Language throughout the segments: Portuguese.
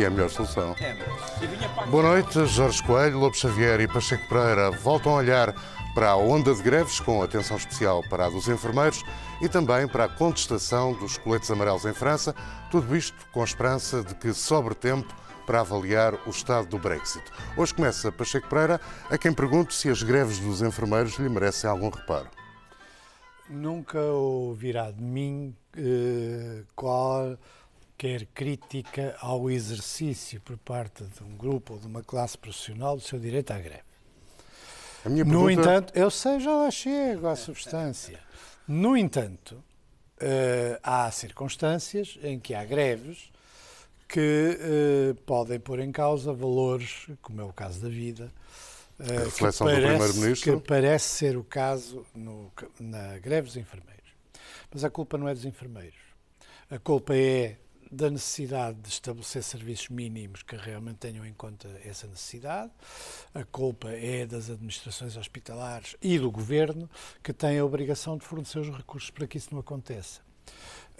E é a melhor solução. É. Boa noite, Jorge Coelho, Lobo Xavier e Pacheco Pereira voltam a olhar para a onda de greves com atenção especial para a dos enfermeiros e também para a contestação dos coletes amarelos em França. Tudo isto com a esperança de que sobre tempo para avaliar o estado do Brexit. Hoje começa Pacheco Pereira, a quem pergunto se as greves dos enfermeiros lhe merecem algum reparo. Nunca ouvirá de mim eh, qualquer crítica ao exercício por parte de um grupo ou de uma classe profissional do seu direito à greve. A minha No pergunta- entanto, eu sei, já lá chego à substância. No entanto, eh, há circunstâncias em que há greves que eh, podem pôr em causa valores, como é o caso da vida, eh, A reflexão que do parece- Primeiro-Ministro. Que parece ser o caso no- na greve dos enfermeiros. Mas a culpa não é dos enfermeiros. A culpa é da necessidade de estabelecer serviços mínimos que realmente tenham em conta essa necessidade. A culpa é das administrações hospitalares e do governo, que têm a obrigação de fornecer os recursos para que isso não aconteça.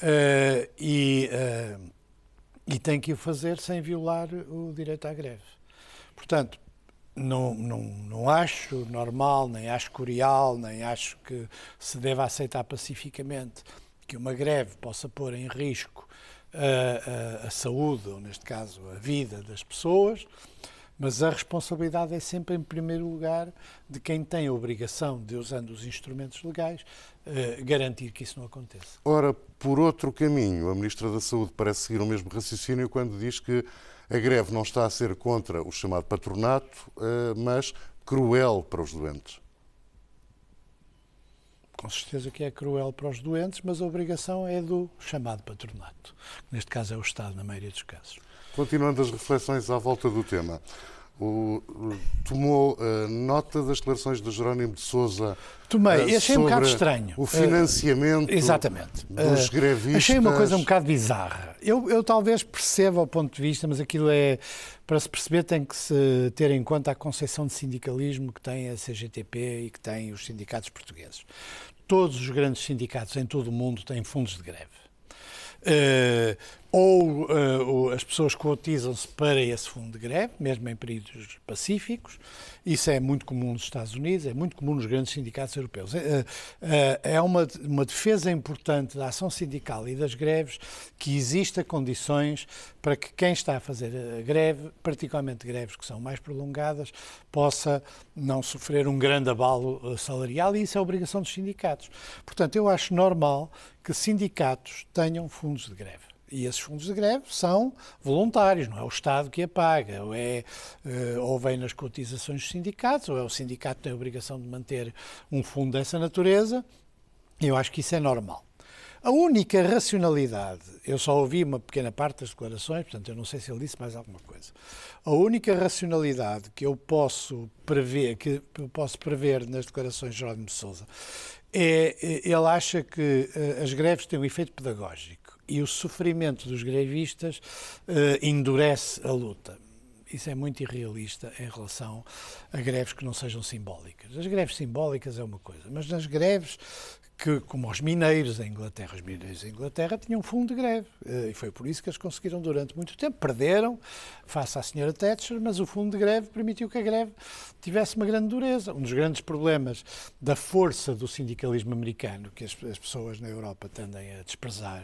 Eh, e, eh, e tem que o fazer sem violar o direito à greve. Portanto, não, não, não acho normal, nem acho curial, nem acho que se deva aceitar pacificamente que uma greve possa pôr em risco a, a- a saúde, ou neste caso a vida das pessoas, mas a responsabilidade é sempre, em primeiro lugar, de quem tem a obrigação de, usando os instrumentos legais, eh, garantir que isso não aconteça. Ora, por outro caminho, a Ministra da Saúde parece seguir o mesmo raciocínio quando diz que a greve não está a ser contra o chamado patronato, eh, mas cruel para os doentes. Com certeza que é cruel para os doentes, mas a obrigação é do chamado patronato, neste caso é o Estado, na maioria dos casos. Continuando as reflexões à volta do tema, o- tomou eh, nota das declarações de Jerónimo de Sousa Tomei, eh, achei um bocado estranho. O financiamento Eh, Exatamente. dos Eh, grevistas. Achei uma coisa um bocado bizarra. Eu, eu talvez perceba o ponto de vista, mas aquilo é. Para se perceber, tem que se ter em conta a concepção de sindicalismo que tem a CGTP e que tem os sindicatos portugueses. Todos os grandes sindicatos em todo o mundo têm fundos de greve. Eh, ou o- as pessoas cotizam-se para esse fundo de greve, mesmo em períodos pacíficos. Isso é muito comum nos Estados Unidos, é muito comum nos grandes sindicatos europeus. Eh, eh, é uma, uma defesa importante da ação sindical e das greves que exista condições para que quem está a fazer a greve, particularmente greves que são mais prolongadas, possa não sofrer um grande abalo salarial e isso é obrigação dos sindicatos. Portanto, eu acho normal que sindicatos tenham fundos de greve. E esses fundos de greve são voluntários, não é o Estado que a paga, ou, é, eh, ou vem nas cotizações dos sindicatos, ou é o sindicato que tem a obrigação de manter um fundo dessa natureza. Eu acho que isso é normal. A única racionalidade, eu só ouvi uma pequena parte das declarações, portanto eu não sei se ele disse mais alguma coisa. A única racionalidade que eu posso prever, que eu posso prever nas declarações de Jerónimo de Sousa, é eh, ele acha que eh, as greves têm um efeito pedagógico e o sofrimento dos grevistas eh, endurece a luta. Isso é muito irrealista em relação a greves que não sejam simbólicas. As greves simbólicas é uma coisa, mas nas greves que, como os mineiros em Inglaterra, os mineiros em Inglaterra tinham fundo de greve. eh, E foi por isso que eles conseguiram durante muito tempo. Perderam face à senhora Thatcher, mas o fundo de greve permitiu que a greve tivesse uma grande dureza. Um dos grandes problemas da força do sindicalismo americano, que as, as pessoas na Europa tendem a desprezar,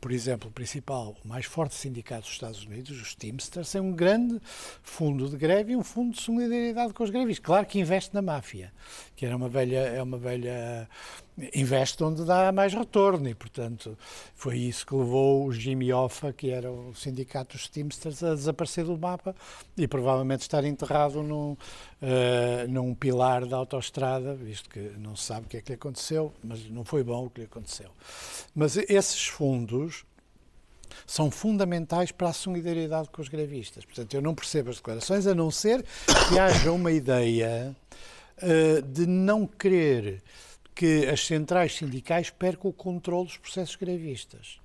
por exemplo, o principal, o mais forte sindicato dos Estados Unidos, os Teamsters, tem um grande fundo de greve e um fundo de solidariedade com os grevistas. Claro que investe na máfia, que era uma velha, é uma velha investe onde dá mais retorno e, portanto, foi isso que levou o Jimmy Hoffa, que era o sindicato dos Teamsters, a desaparecer do mapa e provavelmente estar enterrado num, eh, num pilar da autoestrada, visto que não se sabe o que é que lhe aconteceu, mas não foi bom o que lhe aconteceu. Mas esses fundos são fundamentais para a solidariedade com os grevistas. Portanto, eu não percebo as declarações, a não ser que haja uma ideia eh, de não querer que as centrais sindicais percam o controle dos processos grevistas.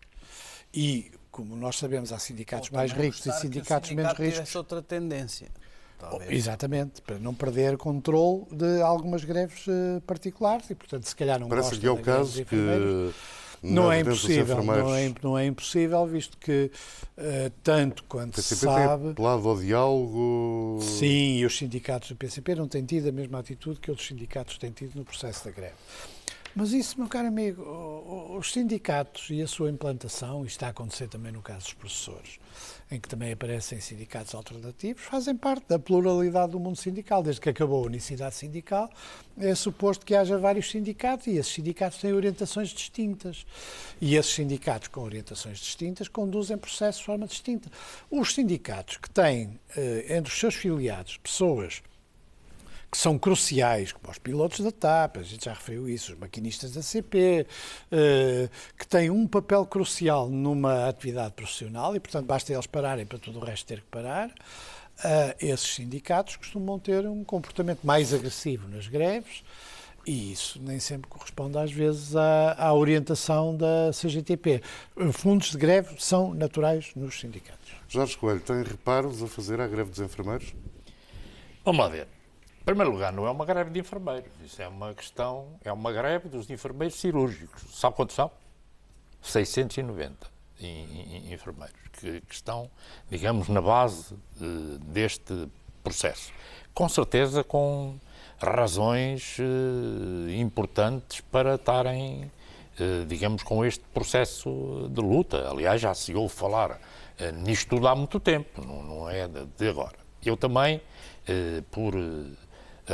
E, como nós sabemos, há sindicatos mais ricos e sindicatos menos ricos. Tivesse outra tendência. Talvez. Exatamente, para não perder controle de algumas greves eh, particulares e, portanto, se calhar não Parece gosta que é o caso enfermeiros. que Não é impossível, não é, não é impossível, visto que eh, tanto quanto se PCP sabe... tem apelado ao diálogo. Sim, e os sindicatos do PCP não têm tido a mesma atitude que outros sindicatos têm tido no processo da greve. Mas isso, meu caro amigo, os sindicatos e a sua implantação, isto está a acontecer também no caso dos professores, em que também aparecem sindicatos alternativos, fazem parte da pluralidade do mundo sindical. Desde que acabou a unicidade sindical, é suposto que haja vários sindicatos e esses sindicatos têm orientações distintas. E esses sindicatos com orientações distintas conduzem processos de forma distinta. Os sindicatos que têm eh, entre os seus filiados pessoas que são cruciais, como os pilotos da TAP, a gente já referiu isso, os maquinistas da CP, eh, que têm um papel crucial numa atividade profissional e, portanto, basta eles pararem para todo o resto ter que parar. eh, esses sindicatos costumam ter um comportamento mais agressivo nas greves e isso nem sempre corresponde, às vezes, à, à orientação da CGTP. Fundos de greve são naturais nos sindicatos. Jorge Coelho, tem reparos a fazer à greve dos enfermeiros? Vamos lá ver. Primeiro lugar, não é uma greve de enfermeiros. Isso é uma questão, é uma greve dos enfermeiros cirúrgicos. Sabe quantos são? 690 em- em- enfermeiros que, que estão, digamos, na base eh, deste processo. Com certeza com razões eh, importantes para estarem, eh, digamos, com este processo de luta. Aliás, já se ouve falar nisto tudo há muito tempo, não, não é de, de agora. Eu também, por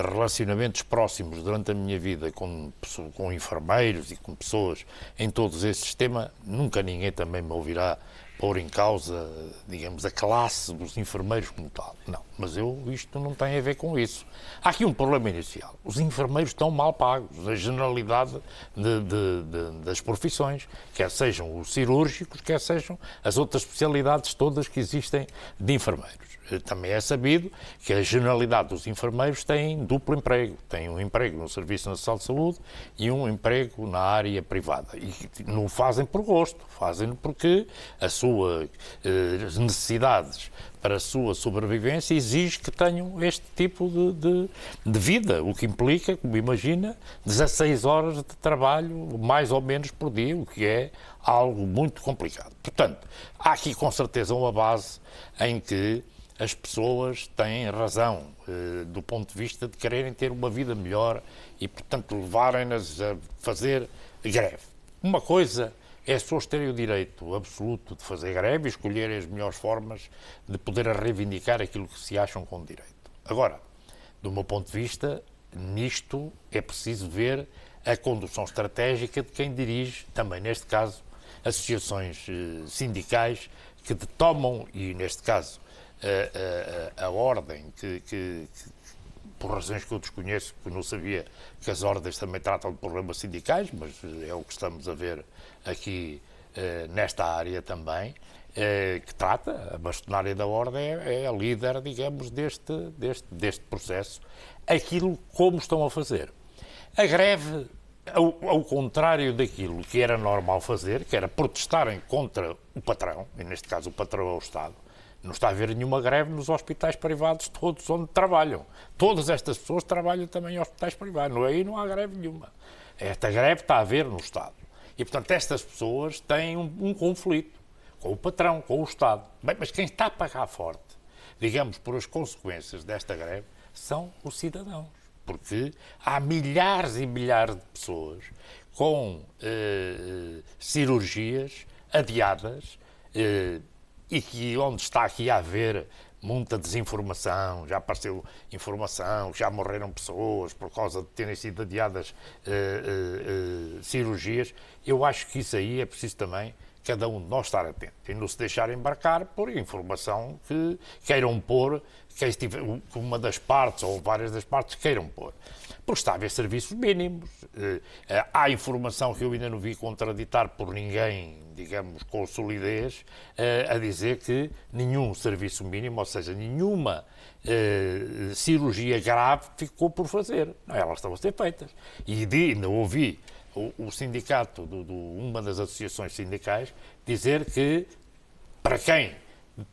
relacionamentos próximos durante a minha vida com, com enfermeiros e com pessoas em todos esse sistema, nunca ninguém também me ouvirá pôr em causa, digamos, a classe dos enfermeiros como tal. Não, mas eu, isto não tem a ver com isso. Há aqui um problema inicial. Os enfermeiros estão mal pagos, a generalidade de- de- de- das profissões, quer sejam os cirúrgicos, quer sejam as outras especialidades todas que existem de enfermeiros. Eh, Também é sabido que a generalidade dos enfermeiros tem duplo emprego. Tem um emprego no Serviço Nacional de Saúde e um emprego na área privada. E não fazem por gosto, fazem porque as suas eh, necessidades para a sua sobrevivência exige que tenham este tipo de, de, de vida, o que implica, como imagina, 16 horas de trabalho, mais ou menos por dia, o que é algo muito complicado. Portanto, há aqui com certeza uma base em que as pessoas têm razão eh, do ponto de vista de quererem ter uma vida melhor e, portanto, levarem-nas a fazer greve. Uma coisa é as pessoas terem o direito absoluto de fazer greve e escolherem as melhores formas de poder reivindicar aquilo que se acham com direito. Agora, do meu ponto de vista, nisto é preciso ver a condução estratégica de quem dirige, também neste caso, associações eh, sindicais que tomam, e neste caso, a, a- a ordem que, que- que, por razões que eu desconheço, porque não sabia que as ordens também tratam de problemas sindicais, mas é o que estamos a ver aqui eh, nesta área também, eh, que trata, a bastonária da ordem é, é a líder, digamos, deste, deste, deste processo, aquilo como estão a fazer. A greve, ao, ao contrário daquilo que era normal fazer, que era protestarem contra o patrão, e neste caso o patrão é o Estado, não está a haver nenhuma greve nos hospitais privados todos onde trabalham. Todas estas pessoas trabalham também em hospitais privados. Não, aí não há greve nenhuma. Esta greve está a haver no Estado. E, portanto, estas pessoas têm um, um conflito com o patrão, com o Estado. Bem, mas quem está a pagar forte, digamos, por as consequências desta greve, são os cidadãos. Porque há milhares e milhares de pessoas com eh, cirurgias adiadas eh, e que onde está aqui a haver muita desinformação, já apareceu informação, já morreram pessoas por causa de terem sido adiadas eh, eh, eh, cirurgias, eu acho que isso aí é preciso também cada um de nós estar atento e não se deixar embarcar por informação que queiram pôr, que uma das partes ou várias das partes queiram pôr. Porque está a haver serviços mínimos. Eh, eh, Há informação que eu ainda não vi contraditar por ninguém, digamos, com solidez, eh, a dizer que nenhum serviço mínimo, ou seja, nenhuma cirurgia grave ficou por fazer. Não, elas estão a ser feitas. E ainda ouvi o, o sindicato, do, do- uma das associações sindicais, dizer que para quem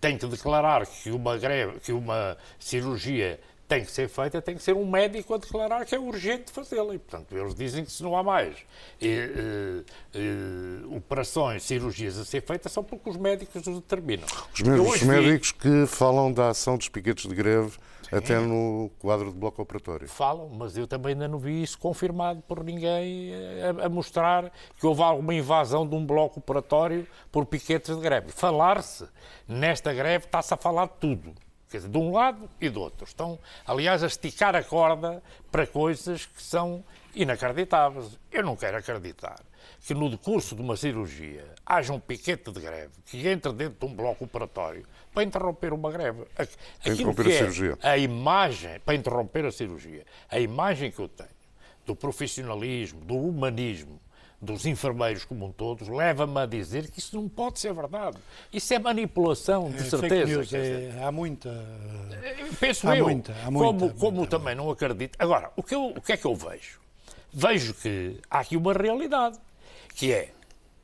tem que declarar que uma greve, que uma cirurgia tem que ser feita, tem que ser um médico a declarar que é urgente fazê-la. E, portanto, eles dizem que se não há mais e, e, operações, cirurgias a ser feitas, são porque os médicos os determinam. Os mesmos médicos que falam da ação dos piquetes de greve. Até no quadro de bloco operatório. Falam, mas eu também ainda não vi isso confirmado por ninguém a, a mostrar que houve alguma invasão de um bloco operatório por piquetes de greve. Falar-se nesta greve está-se a falar de tudo Quer dizer, de um lado e do outro. Estão, aliás, a esticar a corda para coisas que são inacreditáveis. Eu não quero acreditar que no decurso de uma cirurgia haja um piquete de greve que entre dentro de um bloco operatório para interromper uma greve. Para interromper a é cirurgia. A imagem, para interromper a cirurgia, a imagem que eu tenho do profissionalismo, do humanismo dos enfermeiros como um todo, leva-me a dizer que isso não pode ser verdade. Isso é manipulação, de é, certeza. News, é, há muita. Penso há eu, muita, há muita, como, como muita, também não acredito. Agora, o que, eu, o que é que eu vejo? Vejo que há aqui uma realidade, que é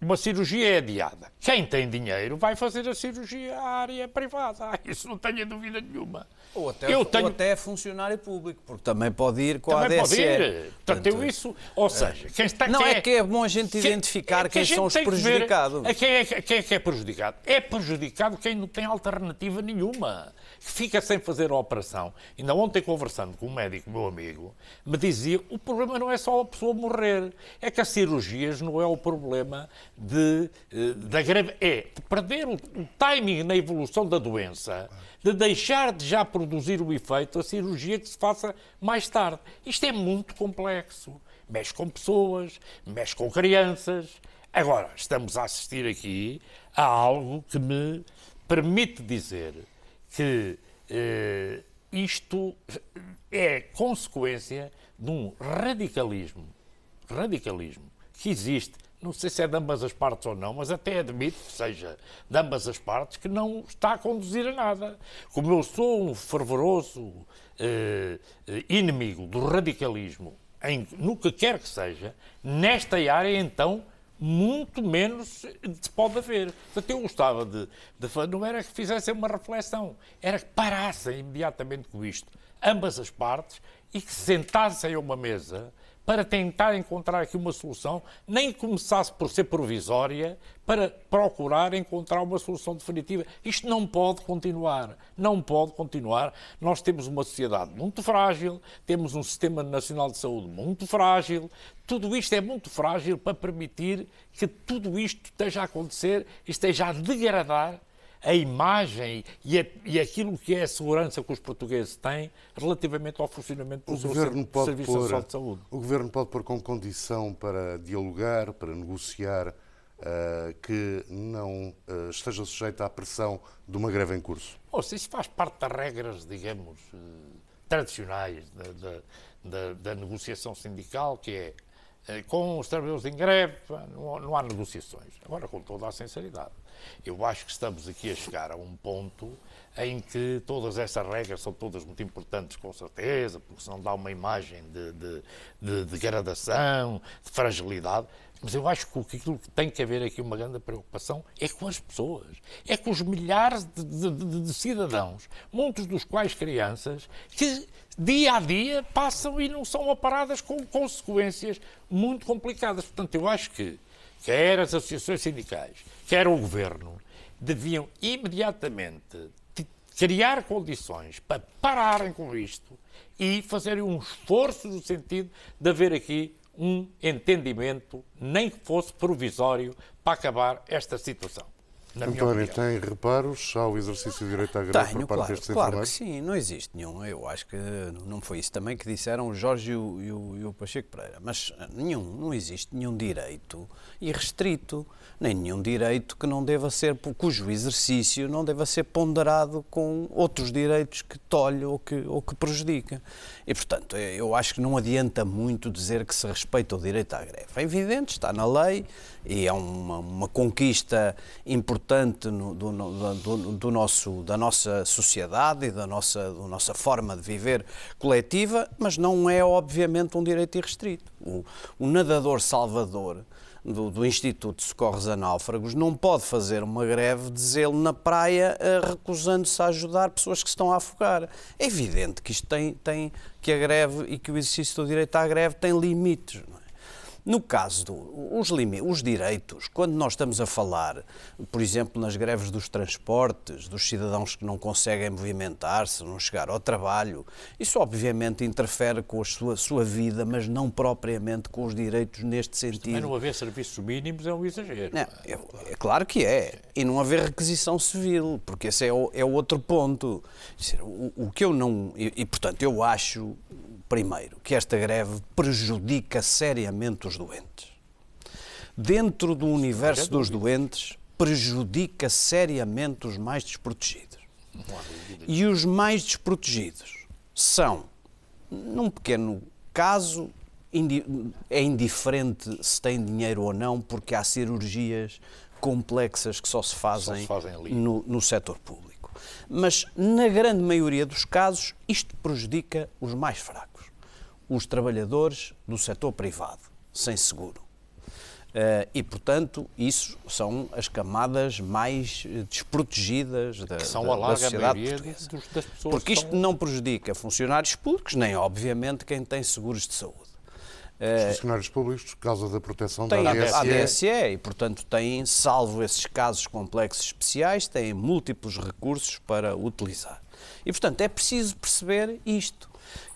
uma cirurgia é adiada. Quem tem dinheiro vai fazer a cirurgia à área privada. Ah, isso não tenho dúvida nenhuma. Ou até, eu tenho... ou até funcionário público, porque também pode ir com também a ADSE. Pode ir. Portanto, eu isso, ou é. seja, quem está... Não, quem é, que é bom a gente identificar quem, quem são os prejudicados. Ver, quem, é, quem é que é prejudicado? É prejudicado quem não tem alternativa nenhuma que fica sem fazer a operação. Ainda ontem, conversando com um médico, meu amigo, me dizia o problema não é só a pessoa morrer, é que as cirurgias não é o problema de, eh, da greve, é de perder o, o timing na evolução da doença, de deixar de já produzir o efeito a cirurgia que se faça mais tarde. Isto é muito complexo. Mexe com pessoas, mexe com crianças. Agora, estamos a assistir aqui a algo que me permite dizer que eh, isto é consequência de um radicalismo, radicalismo que existe, não sei se é de ambas as partes ou não, mas até admito que seja de ambas as partes, que não está a conduzir a nada. Como eu sou um fervoroso eh, inimigo do radicalismo, em, no que quer que seja, nesta área, então, muito menos se pode haver. Portanto, eu gostava de, de, Não era que fizessem uma reflexão, era que parassem imediatamente com isto, ambas as partes, e que se sentassem a uma mesa para tentar encontrar aqui uma solução, nem começasse por ser provisória, para procurar encontrar uma solução definitiva. Isto não pode continuar. Não pode continuar. Nós temos uma sociedade muito frágil, temos um sistema nacional de saúde muito frágil. Tudo isto é muito frágil para permitir que tudo isto esteja a acontecer e esteja a degradar a imagem e, a, e, aquilo que é a segurança que os portugueses têm relativamente ao funcionamento do o seu Serviço pôr, Nacional de Saúde. O Governo pode pôr como condição para dialogar, para negociar, uh, que não uh, esteja sujeito à pressão de uma greve em curso? Oh, isso faz parte das regras, digamos, uh, tradicionais da, da, da, da, negociação sindical, que é com os trabalhadores em greve, não, não há negociações. Agora, com toda a sinceridade eu acho que estamos aqui a chegar a um ponto em que todas essas regras são todas muito importantes, com certeza, porque senão dá uma imagem de, de, de degradação, de fragilidade. Mas eu acho que aquilo que tem que haver aqui uma grande preocupação é com as pessoas, é com os milhares de, de, de, cidadãos, muitos dos quais crianças, que dia a dia passam e não são aparadas com consequências muito complicadas. Portanto, eu acho que quer as associações sindicais, quer o governo, deviam imediatamente criar condições para pararem com isto e fazerem um esforço no sentido de haver aqui um entendimento, nem que fosse provisório, para acabar esta situação. António, tem reparos ao exercício de direito à greve Tenho, por parte claro, claro que sim, não existe nenhum. Eu acho que não foi isso também que disseram o Jorge e o, e o, e o Pacheco Pereira. Mas nenhum, não existe nenhum direito irrestrito, nem nenhum direito que não deva ser, cujo exercício não deva ser ponderado com outros direitos que tolhe ou que, ou que prejudica. E, portanto, eu acho que não adianta muito dizer que se respeita o direito à greve. É evidente, está na lei e é uma, uma conquista importante no, do, do, do, nosso, da nossa sociedade e da nossa, da nossa forma de viver coletiva, mas não é, obviamente, um direito irrestrito. O, o nadador salvador do, do Instituto de Socorros a Náufragos não pode fazer uma greve de zelo na praia eh, recusando-se a ajudar pessoas que se estão a afogar. É evidente que isto tem, tem que a greve e que o exercício do direito à greve tem limites. Não é? No caso dos os direitos, quando nós estamos a falar, por exemplo, nas greves dos transportes, dos cidadãos que não conseguem movimentar-se, não chegar ao trabalho, isso obviamente interfere com a sua, sua vida, mas não propriamente com os direitos neste sentido. Mas não haver serviços mínimos é um exagero. É, é, é, claro que é. E não haver requisição civil, porque esse é, o, é outro ponto. O, o que eu não. E, e, portanto, eu acho Primeiro, que esta greve prejudica seriamente os doentes. Dentro do universo dos doentes, prejudica seriamente os mais desprotegidos. E os mais desprotegidos são, num pequeno caso, é indiferente se têm dinheiro ou não, porque há cirurgias complexas que só se fazem, só se fazem no, no setor público. Mas, na grande maioria dos casos, isto prejudica os mais fracos os trabalhadores do setor privado, sem seguro. Uh, e, portanto, isso são as camadas mais desprotegidas da, que são da, a larga da sociedade portuguesa. Dos, das pessoas Porque isto estão... não prejudica funcionários públicos, nem, obviamente, quem tem seguros de saúde. Os uh, funcionários públicos, por causa da proteção tem da ADSE. A ADSE e, portanto, têm, salvo esses casos complexos especiais, têm múltiplos recursos para utilizar. E, portanto, é preciso perceber isto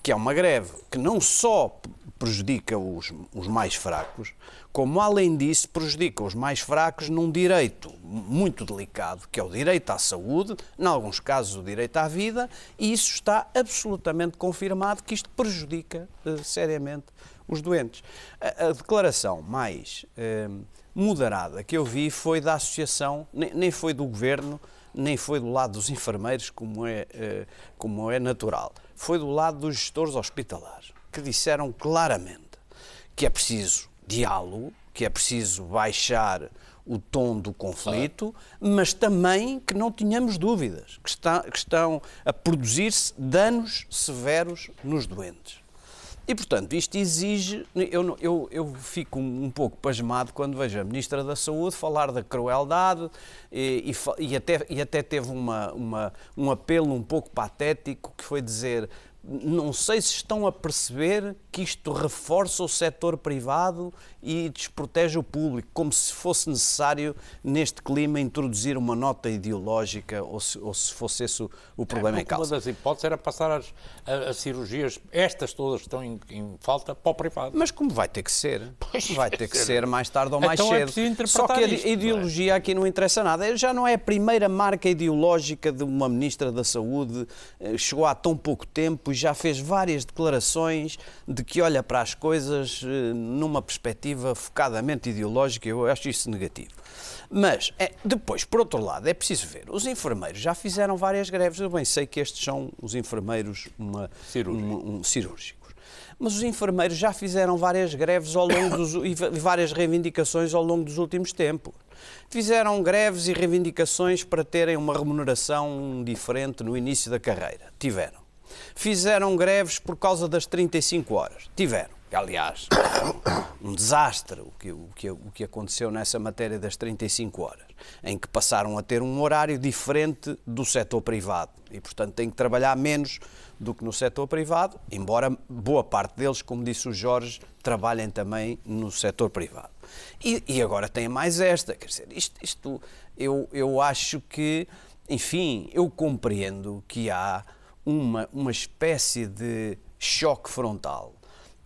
que é uma greve que não só prejudica os, os mais fracos, como além disso prejudica os mais fracos num direito muito delicado, que é o direito à saúde, em alguns casos o direito à vida, e isso está absolutamente confirmado que isto prejudica uh, seriamente os doentes. A, a declaração mais uh, moderada que eu vi foi da associação, nem, nem foi do governo, nem foi do lado dos enfermeiros, como é, uh, como é natural foi do lado dos gestores hospitalares, que disseram claramente que é preciso diálogo, que é preciso baixar o tom do conflito, mas também que não tínhamos dúvidas, que, está, que estão a produzir-se danos severos nos doentes. E, portanto, isto exige. Eu, eu, eu fico um, pouco pasmado quando vejo a Ministra da Saúde falar da crueldade e, e, e até, e até teve uma, uma, um apelo um pouco patético que foi dizer não sei se estão a perceber que isto reforça o setor privado e desprotege o público, como se fosse necessário, neste clima, introduzir uma nota ideológica ou se, ou se fosse esse o, o problema é, em causa. Uma das hipóteses era passar as, as cirurgias, estas todas que estão em, em, falta, para o privado. Mas como vai ter que ser? Pois vai ter que ser mais tarde ou mais então cedo. É Só que a isto, ideologia é? aqui não interessa nada. Já não é a primeira marca ideológica de uma Ministra da Saúde, eh, chegou há tão pouco tempo e já fez várias declarações de que olha para as coisas eh, numa perspectiva focadamente ideológica, eu acho isso negativo. Mas, é, depois, por outro lado, é preciso ver, os enfermeiros já fizeram várias greves, eu bem sei que estes são os enfermeiros uma, Cirúrgico. um, um, cirúrgicos, mas os enfermeiros já fizeram várias greves ao longo dos, e várias reivindicações ao longo dos últimos tempos. Fizeram greves e reivindicações para terem uma remuneração diferente no início da carreira. Tiveram. Fizeram greves por causa das 35 horas. Tiveram. Aliás, um desastre o que, o, que, o que aconteceu nessa matéria das 35 horas, em que passaram a ter um horário diferente do setor privado e, portanto, têm que trabalhar menos do que no setor privado, embora boa parte deles, como disse o Jorge, trabalhem também no setor privado. E, e agora tem mais esta, quer dizer, isto, isto eu, eu acho que, enfim, eu compreendo que há uma, uma espécie de choque frontal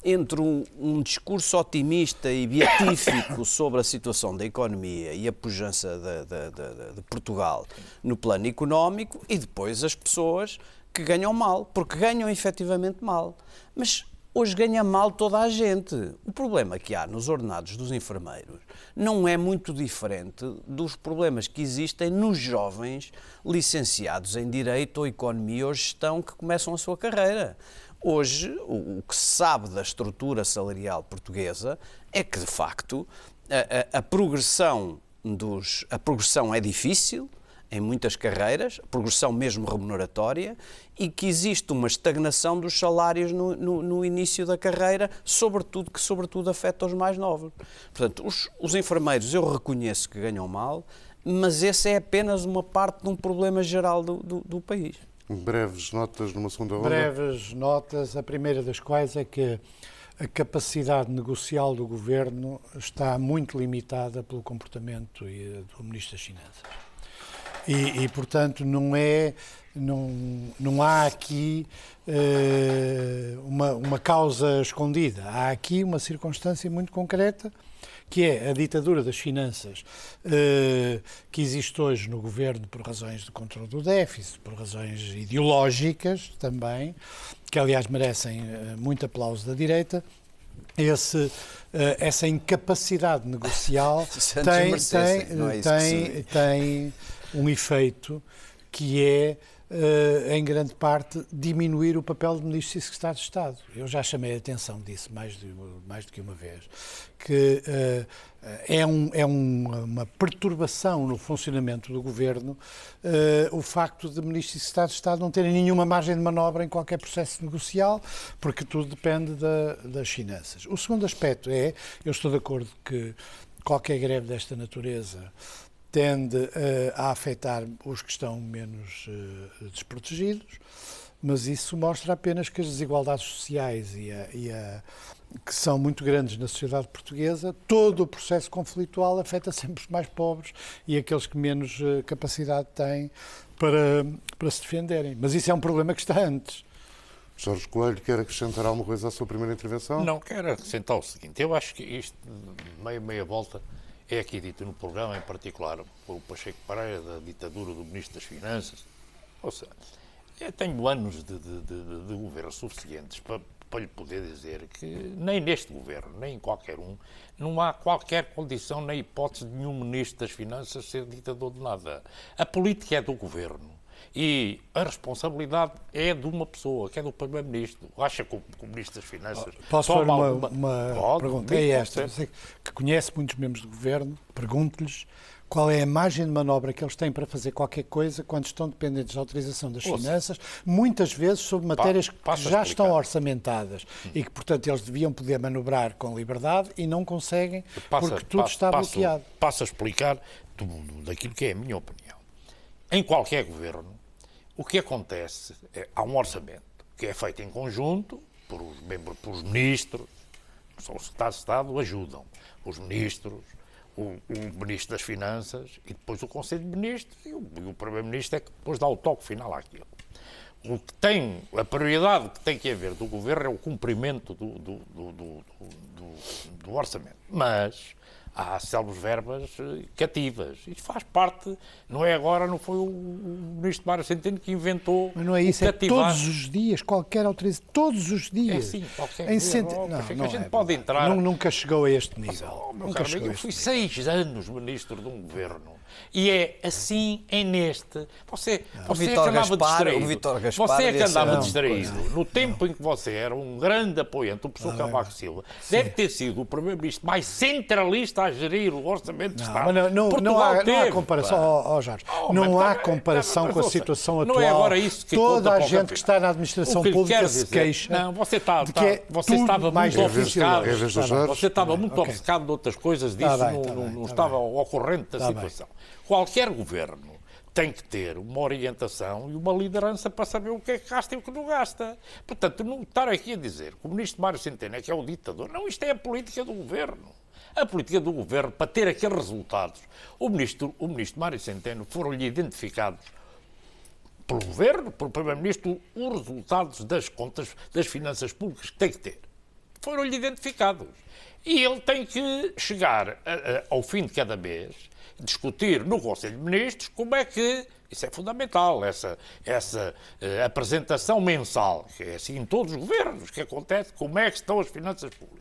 entre um, um, discurso otimista e beatífico sobre a situação da economia e a pujança de, de, de, Portugal no plano económico e depois as pessoas que ganham mal, porque ganham efetivamente mal. Mas hoje ganha mal toda a gente. O problema que há nos ordenados dos enfermeiros não é muito diferente dos problemas que existem nos jovens licenciados em Direito ou Economia ou Gestão que começam a sua carreira. Hoje, o, que se sabe da estrutura salarial portuguesa é que, de facto, a, a, a progressão, dos, a progressão é difícil, em muitas carreiras, progressão mesmo remuneratória, e que existe uma estagnação dos salários no, no, no início da carreira, sobretudo que sobretudo afeta os mais novos. Portanto, os, os enfermeiros eu reconheço que ganham mal, mas essa é apenas uma parte de um problema geral do, do, do país. Breves notas numa segunda ronda? Breves notas, a primeira das quais é que a capacidade negocial do governo está muito limitada pelo comportamento do Ministro das Finanças. E, e portanto, não é. Não, não há aqui uh, uma, uma causa escondida. Há aqui uma circunstância muito concreta que é a ditadura das finanças uh, que existe hoje no governo por razões de controle do déficit, por razões ideológicas também, que aliás merecem uh, muito aplauso da direita, esse, essa incapacidade negocial tem, tem, é tem, tem um efeito que é Uh, em grande parte, diminuir o papel de ministros e secretários de Estado. Eu já chamei a atenção disso mais, de, mais do que uma vez, que uh, é, um, é um, uma perturbação no funcionamento do governo uh, o facto de ministros e secretários de Estado não terem nenhuma margem de manobra em qualquer processo negocial, porque tudo depende da, das finanças. O segundo aspecto é, eu estou de acordo que qualquer greve desta natureza tende uh, a afetar os que estão menos uh, desprotegidos, mas isso mostra apenas que as desigualdades sociais e, a, e a, que são muito grandes na sociedade portuguesa, todo o processo conflitual afeta sempre os mais pobres e aqueles que menos uh, capacidade têm para, para se defenderem. Mas isso é um problema que está antes. Jorge Coelho, quer acrescentar alguma coisa à sua primeira intervenção? Não, quero acrescentar o seguinte. Eu acho que isto, meia, meia volta, é aqui dito no programa, em particular pelo Pacheco Pereira, da ditadura do Ministro das Finanças. Ou seja, eu tenho anos de, de, de, de governo suficientes para, para lhe poder dizer que nem neste governo, nem em qualquer um, não há qualquer condição nem hipótese de nenhum Ministro das Finanças ser ditador de nada. A política é do governo. E a responsabilidade é de uma pessoa, que é do Primeiro-Ministro. Acha que o, o Ministro das Finanças. Posso fazer uma, uma, uma pode, pergunta? É esta. Você que conhece muitos membros do governo, pergunto-lhes qual é a margem de manobra que eles têm para fazer qualquer coisa quando estão dependentes da autorização das Ouça. finanças, muitas vezes sobre matérias que já estão orçamentadas hum. e que, portanto, eles deviam poder manobrar com liberdade e não conseguem passa, porque tudo passa, está bloqueado. Passo a explicar do, daquilo que é a minha opinião. Em qualquer governo, o que acontece é há um orçamento que é feito em conjunto por os membros, por os ministros, só os secretários de Estado ajudam, os ministros, o, o, Ministro das Finanças e depois o Conselho de Ministros e o, o Primeiro-Ministro é que depois dá o toque final àquilo. O que tem, a prioridade que tem que haver do Governo é o cumprimento do, do, do, do orçamento. Mas há célebres verbas eh, cativas. Isto faz parte, não é agora, não foi o, ministro Mário Centeno que inventou Mas não é isso, é todos os dias, qualquer autorização, todos os dias. É sim, qualquer em dia. Cent... Não, não, não, a gente é, pode entrar... Nunca chegou a este nível. Oh, nunca caro, eu fui seis anos ministro de um governo e é assim é neste. Você, você é que andava Gaspar, distraído. Gaspar, você é que andava distraído. No tempo em que você era um grande apoiante do professor ah, Cavaco Silva, sim. deve ter sido o primeiro-ministro mais centralista a gerir o orçamento de Estado. Não, não, não, há, teve, não há comparação, oh, oh, Jorge, oh, não há comparação com a situação atual. Não é agora isso que Toda a gente que está na administração pública se queixa. Não, você, está, está, é você estava muito ofuscado. Você estava muito ofuscado de outras coisas disso, não estava ao corrente da situação. Qualquer governo tem que ter uma orientação e uma liderança para saber o que é que gasta e o que não gasta. Portanto, não estar aqui a dizer que o ministro Mário Centeno é que é o ditador. Não, isto é a política do governo. A política do governo, para ter aqueles resultados, o ministro, o ministro Mário Centeno foram-lhe identificados pelo governo, pelo primeiro-ministro, os resultados das contas das finanças públicas que tem que ter. Foram-lhe identificados. E ele tem que chegar a, a, ao fim de cada mês discutir no Conselho de Ministros como é que isso é fundamental, essa, essa uh, apresentação mensal, que é assim em todos os governos que acontece, como é que estão as finanças públicas.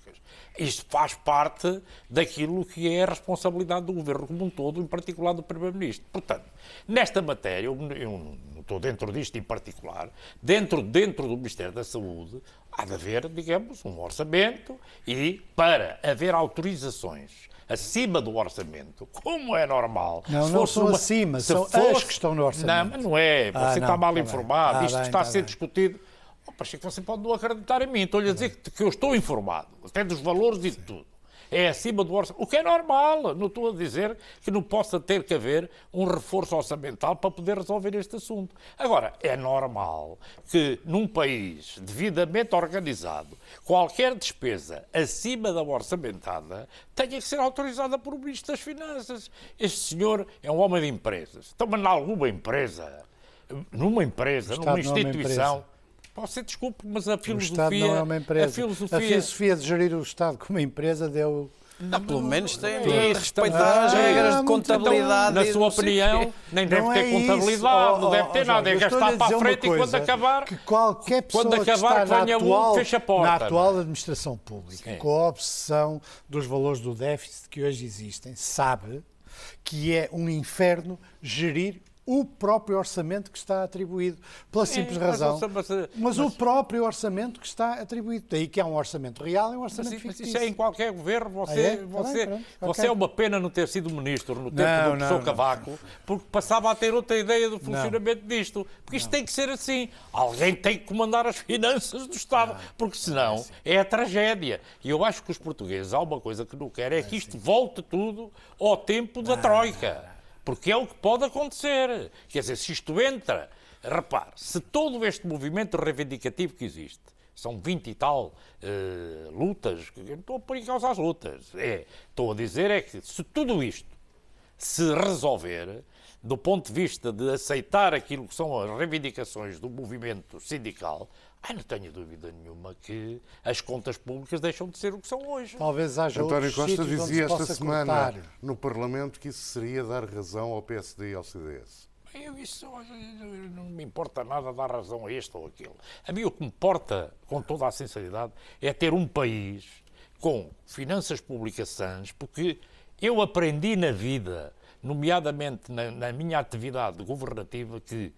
Isto faz parte daquilo que é a responsabilidade do governo como um todo, em particular do Primeiro-Ministro. Portanto, nesta matéria, eu, eu não estou dentro disto em particular, dentro, dentro do Ministério da Saúde, há de haver, digamos, um orçamento e para haver autorizações acima do orçamento, como é normal. Não, não são uma, acima, são fosse, as que estão no orçamento. Não, mas não é, você ah, está mal tá informado, ah, isto bem, está a ser bem. discutido Pacheco, você pode não acreditar em mim. Estou-lhe a dizer que, que eu estou informado, até dos valores e de tudo é acima do orçamento. O que é normal. Não estou a dizer que não possa ter que haver um reforço orçamental para poder resolver este assunto. Agora, é normal que num país devidamente organizado, qualquer despesa acima da orçamentada tenha que ser autorizada por o Ministro das Finanças. Este senhor é um homem de empresas. Então, mas em alguma empresa, numa empresa, numa instituição você desculpe, mas a filosofia. O Estado não é uma empresa. A filosofia, a filosofia de gerir o Estado como uma empresa deu. Não, pelo menos tem de respeitar as regras de contabilidade. Então, na sua opinião, nem deve ter é contabilidade, não deve ter nada, é gastar para a frente e quando acabar. Que qualquer pessoa quando acabar, que está na atual, um, fecha a porta. Na atual administração pública, Sim. com a obsessão dos valores do déficit que hoje existem, sabe que é um inferno gerir o próprio orçamento que está atribuído, pela simples razão. Mas, mas, mas, o próprio orçamento que está atribuído. Daí que é um orçamento real e um orçamento mas, fictício. Isso é em qualquer governo. Você, ah, é? você, bem, você okay. é uma pena não ter sido ministro no tempo não, do professor Cavaco, não. porque passava a ter outra ideia do funcionamento não. disto. Porque isto tem que ser assim. Alguém tem que comandar as finanças do Estado, porque senão é a tragédia. E eu acho que os portugueses, há uma coisa que não querem, é que isto volte tudo ao tempo da Troika. Porque é o que pode acontecer. Quer dizer, se isto entra, repare, se todo este movimento reivindicativo que existe, são 20 e tal uh, lutas, não estou a pôr em causa as lutas, é, estou a dizer é que se tudo isto se resolver, do ponto de vista de aceitar aquilo que são as reivindicações do movimento sindical, ah, não tenho dúvida nenhuma que as contas públicas deixam de ser o que são hoje. Talvez haja António Costa dizia esta semana cortar. no Parlamento que isso seria dar razão ao PSD e ao CDS. Eu, isso não me importa nada dar razão a este ou aquele. A mim o que me importa, com toda a sinceridade, é ter um país com finanças públicas sãs, porque eu aprendi na vida, nomeadamente na, na minha atividade governativa, que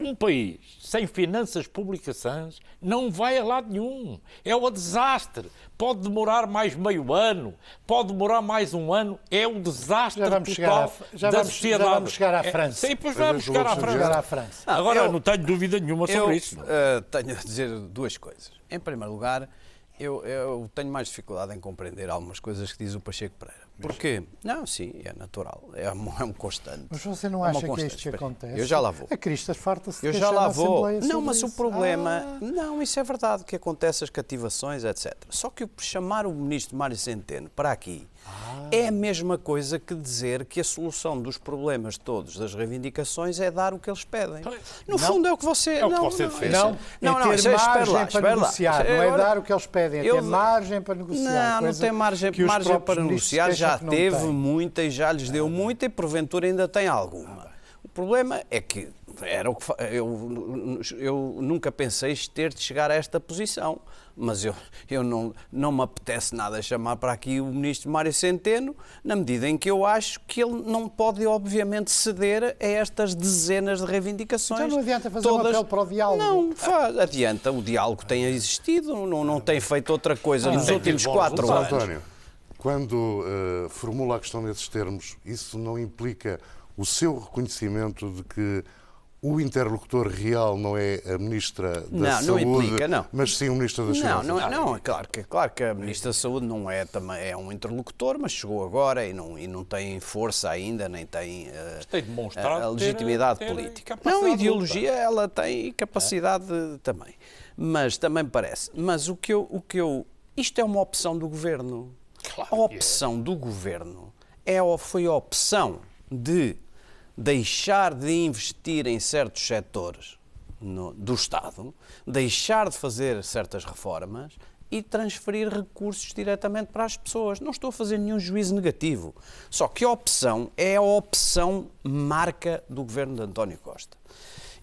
um país sem finanças públicas sãs não vai a lado nenhum. É um desastre. Pode demorar mais meio ano, pode demorar mais um ano. É um desastre já vamos total chegar a, já da vamos, sociedade. Já vamos chegar à é, França. É, sim, pois vamos chegar à França. Chegar à França. Agora, eu, não tenho dúvida nenhuma sobre eu, isso. Uh, tenho a dizer duas coisas. Em primeiro lugar, eu, eu tenho mais dificuldade em compreender algumas coisas que diz o Pacheco Pereira. Porquê? Não, sim, é natural. É um, é um constante. Mas você não é acha que é isto que acontece? Eu já lá vou. A Cristas farta-se Eu já lá vou. Não, mas isso. o problema. Ah. Não, isso é verdade, que acontece as cativações, etc. Só que chamar o ministro Mário Centeno para aqui ah. é a mesma coisa que dizer que a solução dos problemas todos, das reivindicações, é dar o que eles pedem. No não, fundo é o que você. É o que não, você não, fez. Não, não, é não, margem lá, para negociar. Lá. Não é dar o que eles pedem, é ter margem para negociar. Não, não tem margem, margem para negociar. Já teve muita e já lhes deu ah, muita e porventura ainda tem alguma. Ah, o problema é que era o que eu, eu nunca pensei ter de chegar a esta posição, mas eu, eu não, não me apetece nada chamar para aqui o ministro Mário Centeno, na medida em que eu acho que ele não pode, obviamente, ceder a estas dezenas de reivindicações. Então não adianta fazer todas... um apelo para o diálogo. Não, faz, adianta, o diálogo tem existido, não, não tem feito outra coisa ah, nos últimos quatro anos. António, quando uh, formula a questão nesses termos, isso não implica o seu reconhecimento de que o interlocutor real não é a Ministra da não, Saúde, não implica, não. mas sim o Ministro das Finanças. Não, não, não é claro que, claro que a Ministra da Saúde não é, também, é um interlocutor, mas chegou agora e não, e não tem força ainda, nem tem, uh, tem a, a legitimidade ter, política. Ter não, ideologia ela tem capacidade é. também. Mas também parece. Mas o que eu, o que eu... Isto é uma opção do Governo. Claro a é. opção é. do Governo é, foi a opção de deixar de investir em certos setores no, do Estado, deixar de fazer certas reformas e transferir recursos diretamente para as pessoas. Não estou a fazer nenhum juízo negativo. Só que a opção é a opção marca do governo de António Costa.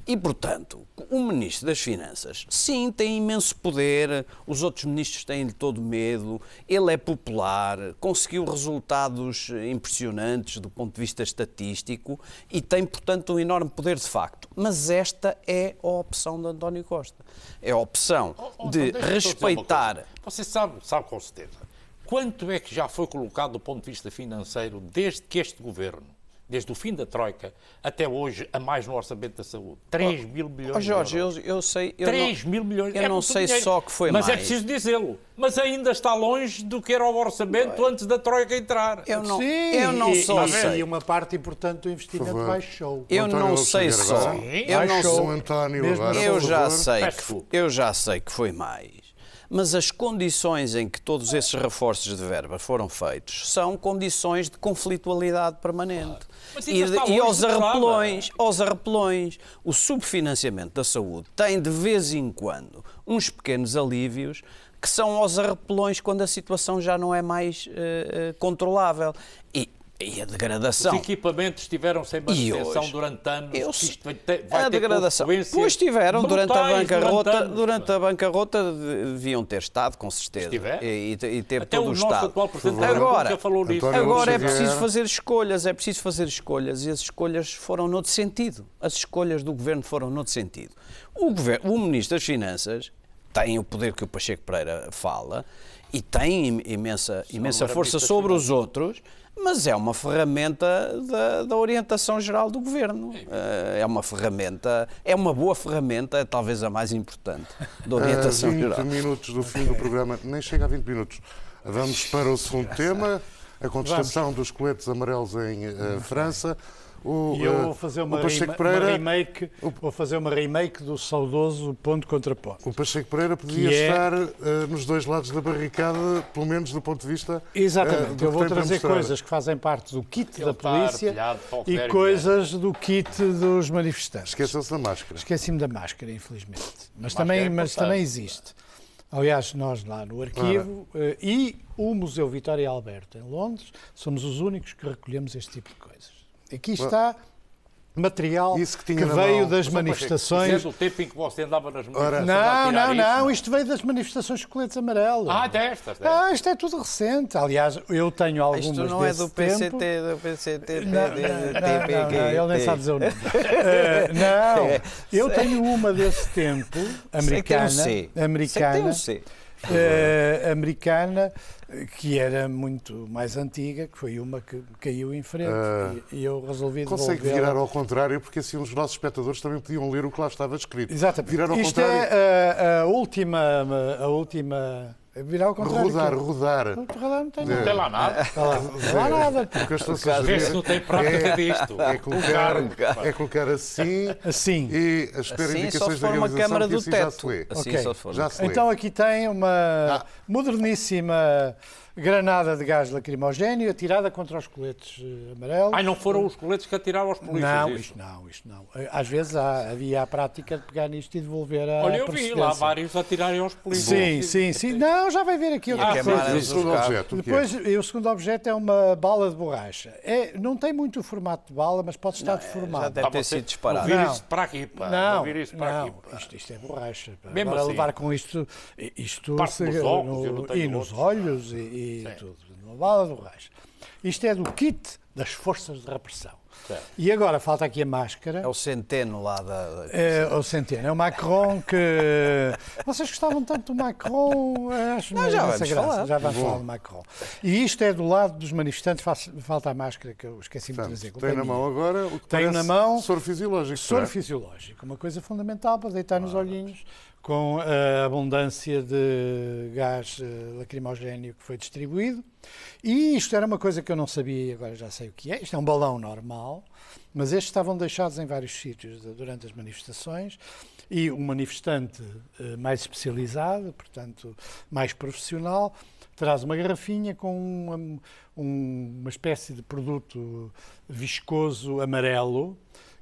E, portanto, o Ministro das Finanças, sim, tem imenso poder, os outros ministros têm-lhe todo medo, ele é popular, conseguiu resultados impressionantes do ponto de vista estatístico e tem, portanto, um enorme poder de facto. Mas esta é a opção de António Costa. É a opção Oh, oh, de então respeitar. Você sabe, sabe com certeza, quanto é que já foi colocado do ponto de vista financeiro desde que este governo, desde o fim da Troika até hoje, a mais no orçamento da saúde? 3 mil milhões Oh, Jorge, de eu, eu sei. Eu 3 não, mil milhões Eu é não sei dinheiro. só que foi Mas mais. é preciso dizê-lo. Mas ainda está longe do que era o orçamento antes da Troika entrar. Eu não, Sim, eu não e, só e, sei. E uma parte importante do investimento baixou. Eu António não sei só. Eu não. São António Mesmo agora, Eu já sei, que, eu já sei que foi mais, mas as condições em que todos esses reforços de verba foram feitos são condições de conflitualidade permanente. Mas E, de- e aos arrepelões, aos arrepelões, o subfinanciamento da saúde tem de vez em quando uns pequenos alívios que são aos arrepelões quando a situação já não é mais eh, controlável. E, e a Os degradação. equipamentos estiveram sem manutenção hoje? durante anos. Eu isto vai ter, vai a ter degradação. Pois tiveram durante a bancarrota, durante anos. durante a bancarrota de- deviam ter estado, com certeza. Estiver. E, e ter Até todo o o, nosso Estado. atual Presidente da Agora, Agora é preciso fazer escolhas, é preciso fazer escolhas e as escolhas foram noutro sentido. As escolhas do governo foverno noutro sentido. O, governo, o Ministro das Finanças tem o poder que o Pacheco Pereira fala e tem im- imensa, imensa força sobre os outros, mas é uma ferramenta da, da orientação geral do governo. Eh, É uma ferramenta, é uma boa ferramenta, é talvez a mais importante da A orientação 20 geral. minutos do fim do programa, nem chega a 20 minutos. Vamos para o segundo tema, a contestação dos coletes amarelos em eh, França. O, E eu eh, vou fazer uma, o rema- uma Pereira, remake, vou fazer uma remake do saudoso ponto contra ponto. o Pacheco Pereira podia é- estar eh, nos dois lados da barricada, pelo menos do ponto de vista eh, Exatamente, do eu vou trazer coisas que fazem parte do kit Ele da polícia o e coisas do kit dos manifestantes. Esqueceu-se da máscara. Esqueci-me da máscara, infelizmente. Mas, Máscara também, é mas também existe. Aliás, nós lá no arquivo e o Museu Vitória Alberto, em Londres, somos os únicos que recolhemos este tipo de coisas. Aqui está material Isso que que, veio mão. das ver, manifestações. Isso é do tempo em que você andava nas Ora, manifestações Não, não, isso? não, isto veio das manifestações de coletes amarelos. Ah, destas, destas. Ah, isto é tudo recente. Aliás, eu tenho algumas Isto não é do tempo. PCT, do PCT, Não, não, não, não, não, ele nem sabe dizer o nome. Eh, não, eu tenho uma desse tempo, americana, Sei que tem um C. americana, Eh, americana, que era muito mais antiga, que foi uma que caiu em frente Ah, e, eu resolvi Consegue virar ao contrário, porque assim os nossos espectadores também podiam ler o que lá estava escrito. Exatamente. Virar ao Isto contrário, é a, a última, a última, virar ao contrário. rodar, que- rodar. Não, rodar não tem É. Não nada. tem lá nada. Lá, não há nada. O que eu estou a Vê se não tem prática disto. é colocar, é colocar assim Assim. e a espera Assim da uma câmara que do assim já se teto. lê. Assim Ok. só se for. Já se lê. Então aqui tem uma Ah. moderníssima granada de gás lacrimogéneo atirada contra os coletes eh, amarelos. Ai, não foram os coletes que atiraram aos polícias. não, isso. isto não, isto não. Eh, Às vezes há- havia a prática de pegar nisto e devolver a Olha, eu vi lá vários a tirarem aos polícias. Sim, sim, sim. Não, já vai ver aqui outra Ah, coisa. o objeto, o que é? Depois, o segundo objeto é uma bala de borracha. É, não tem muito o formato de bala, mas pode estar Já deformado. deve Pá, ter você sido disparado. Não. isso para aqui, pá. Não, isso para não, aqui, pá. isto, isto é borracha. pá. Mesmo Agora assim. levar com isto, isto Parte se- nos óculos, não no- e nos outros. olhos e, e tudo. Uma bala de borracha. Isto é do kit das forças de repressão. Certo. E agora falta aqui a máscara. É o centeno lá da. É, o Centeno, é o Macron que. Vocês gostavam tanto do Macron, eh, acho Não, já vamos graça. falar. Já vamos falar do Macron. E isto é do lado dos manifestantes, falta a máscara que eu esqueci-me de trazer. Portanto, tem na é mão minha. agora o que Tenho parece na mão soro fisiológico. Soro é? fisiológico, uma coisa fundamental para deitar nos olhinhos, com a abundância de gás eh, lacrimogéneo que foi distribuído. E isto era uma coisa que eu não sabia e agora já sei o que é. Isto é um balão normal, mas estes estavam deixados em vários sítios durante as manifestações e um manifestante eh, mais especializado, portanto mais profissional, traz uma garrafinha com uma, um- uma espécie de produto viscoso amarelo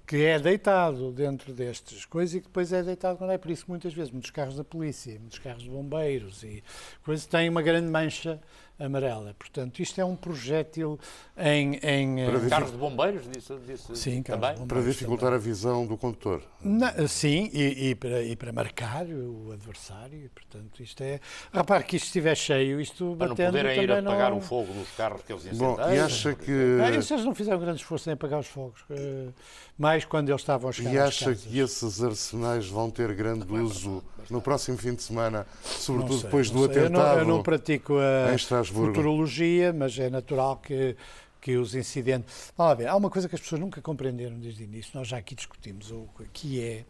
que é deitado dentro destas coisas e que depois é deitado quando é por isso que muitos vezes muitos carros da polícia, muitos carros de bombeiros e coisas têm uma grande mancha amarela. Portanto, isto é um projétil em. em eh, carros de bombeiros, disse, disse sim, também? Para dificultar também. a visão do condutor. Na, sim, e, e, para, e para marcar o adversário. Portanto, isto é. Repare que isto estiver cheio, isto Para não poderem ir apagar não... o fogo dos carros que eles incendiaram. Bom, e acha que. Não, eles não fizeram grande esforço em apagar os fogos. Eh, mais quando eles estavam a chegar E acha que esses arsenais vão ter grande uso no próximo fim de semana, sobretudo sei, depois do sei. atentado? Eu não, eu não pratico a futurologia, mas é natural que que os incidentes. Vamos ver, há uma coisa que as pessoas nunca compreenderam desde o início, nós já aqui discutimos, o que é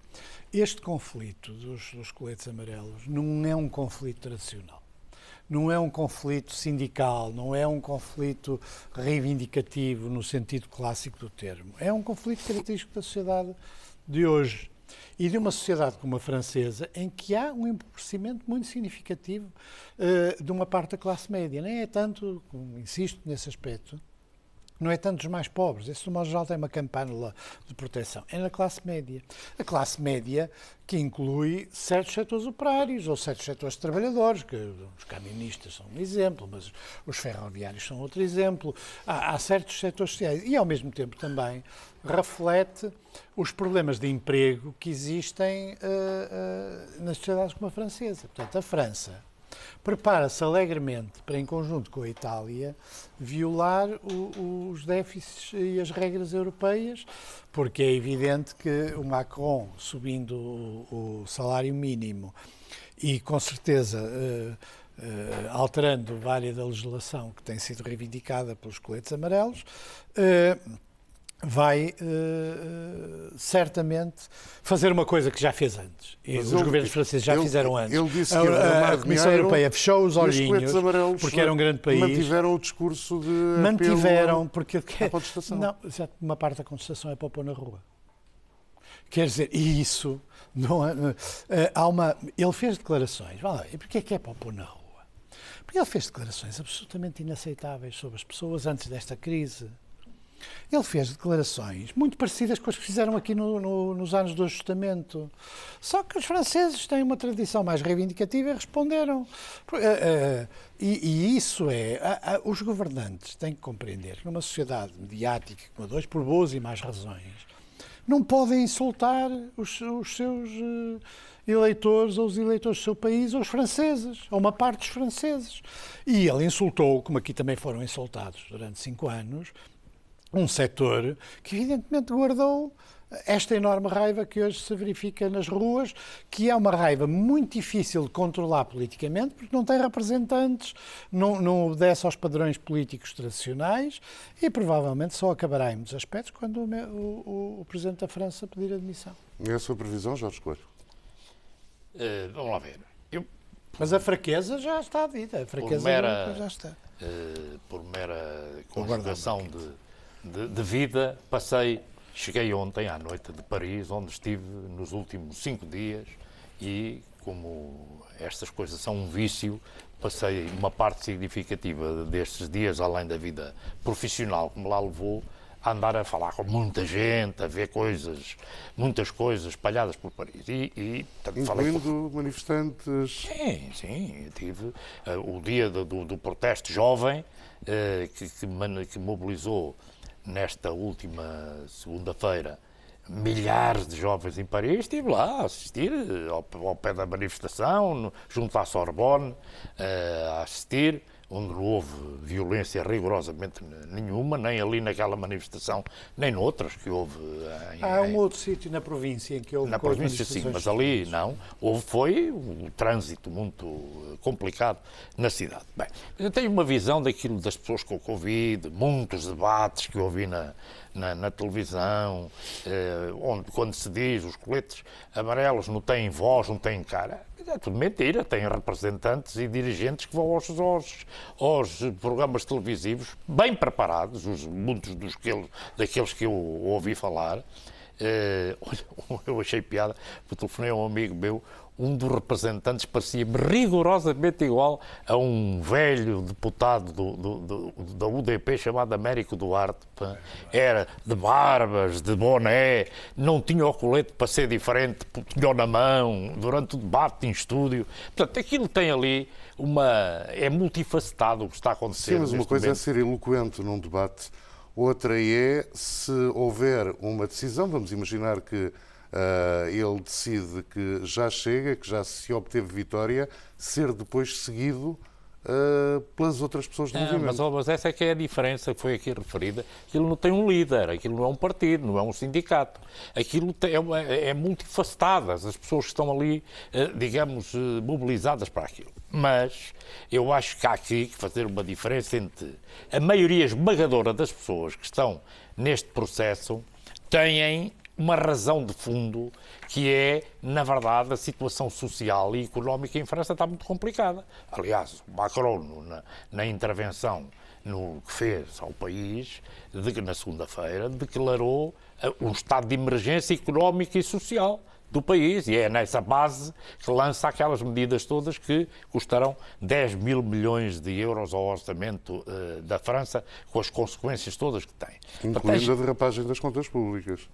este conflito dos, dos coletes amarelos não é um conflito tradicional não é um conflito sindical, não é um conflito reivindicativo no sentido clássico do termo. É um conflito característico da sociedade de hoje e de uma sociedade como a francesa, em que há um empobrecimento muito significativo uh, de uma parte da classe média. Nem é tanto, insisto nesse aspecto, não é tanto os mais pobres. Esse, no modo geral, tem uma campânula de proteção. É na classe média. A classe média que inclui certos setores operários ou certos setores de trabalhadores, que os camionistas são um exemplo, mas os ferroviários são outro exemplo. Há, há certos setores sociais. E, ao mesmo tempo, também reflete os problemas de emprego que existem uh, uh, nas sociedades como a francesa. Portanto, a França prepara-se alegremente para, em conjunto com a Itália, violar o, os déficits e as regras europeias, porque é evidente que o Macron, subindo o, o salário mínimo e, com certeza, uh, Uh, alterando várias da legislação que tem sido reivindicada pelos coletes amarelos, uh, vai uh, certamente fazer uma coisa que já fez antes. E os ele, governos franceses já ele, fizeram antes. Ele disse que a, a, a Comissão Europeia fechou os olhinhos porque era um grande país. Mantiveram o discurso de mantiveram porque a contestação. Não, uma parte da contestação é para pôr na rua. Quer dizer, e isso não é, uh, há uma. Ele fez declarações. Vá e porquê é que é para pôr na rua? Porque ele fez declarações absolutamente inaceitáveis sobre as pessoas antes desta crise ele fez declarações muito parecidas com as que fizeram aqui no, no, nos anos do ajustamento. Só que os franceses têm uma tradição mais reivindicativa e responderam. Uh, uh, e, e, isso é. Os governantes têm que compreender que numa sociedade mediática como a dois, por boas e más razões, não podem insultar os, os seus eh, eleitores ou os eleitores do seu país ou os franceses, ou uma parte dos franceses. E ele insultou, como aqui também foram insultados durante cinco anos, um setor que evidentemente guardou esta enorme raiva que hoje se verifica nas ruas, que é uma raiva muito difícil de controlar politicamente, porque não tem representantes, não, não obedece aos padrões políticos tradicionais e provavelmente só acabará em muitos aspectos quando o, o, o Presidente da França pedir admissão. É a sua previsão, Jorge Coelho? Uh, vamos lá ver. Eu, Mas a fraqueza já está dita, a fraqueza mera, já está. Uh, por mera conjugação de de, de vida, passei, cheguei ontem à noite de Paris, onde estive nos últimos cinco dias e como estas coisas são um vício, passei uma parte significativa destes dias, além da vida profissional que me lá levou, a andar a falar com muita gente, a ver coisas, muitas coisas espalhadas por Paris. E, e portanto, Incluindo com... manifestantes. Sim, sim. tive uh, o dia do, do, protesto jovem, uh, que, que, que mobilizou nesta última segunda-feira, milhares de jovens em Paris, estive lá a assistir ao, ao pé da manifestação, no, junto à Sorbonne, uh, a assistir onde não houve violência rigorosamente nenhuma, nem ali naquela manifestação, nem noutras que houve. Em, Há um outro sítio na província em que houve. Na província, sim, mas ali não. Houve, foi o trânsito muito complicado na cidade. Bem, eu tenho uma visão daquilo das pessoas com o Covid, muitos debates que ouvi na, na, na televisão, eh, onde, quando se diz os coletes amarelos não têm voz, não têm cara é tudo mentira. Tem representantes e dirigentes que vão aos, aos, aos programas televisivos bem preparados, os, muitos dos que, daqueles que eu ouvi falar, Uh, eu achei piada, telefonei a um amigo meu, um dos representantes parecia-me rigorosamente igual a um velho deputado do, do, do, da UDP chamado Américo Duarte. Era de barbas, de boné, não tinha o colete para ser diferente, tinha na mão, durante o debate em estúdio. Portanto, aquilo tem ali uma. é multifacetado o que está a acontecer. Sim, mas uma coisa é momento. é ser eloquente num debate, outra é se houver uma decisão, vamos imaginar que Uh, ele decide que já chega, que já se obteve vitória, ser depois seguido uh, pelas outras pessoas do movimento. Mas, mas, essa é que é a diferença que foi aqui referida. Aquilo não tem um líder, aquilo não é um partido, não é um sindicato. Aquilo tem, é, é multifacetadas, as pessoas que estão ali, uh, digamos, mobilizadas para aquilo. Mas eu acho que há aqui que fazer uma diferença entre a maioria esmagadora das pessoas que estão neste processo têm uma razão de fundo que é, na verdade, a situação social e económica em França está muito complicada. Aliás, Macron, na, na intervenção no que fez ao país, de, na segunda-feira, declarou uh, um estado de emergência económica e social do país e é nessa base que lança aquelas medidas todas que custarão 10 mil milhões de euros ao orçamento uh, da França, com as consequências todas que tem. Incluindo a derrapagem das contas públicas.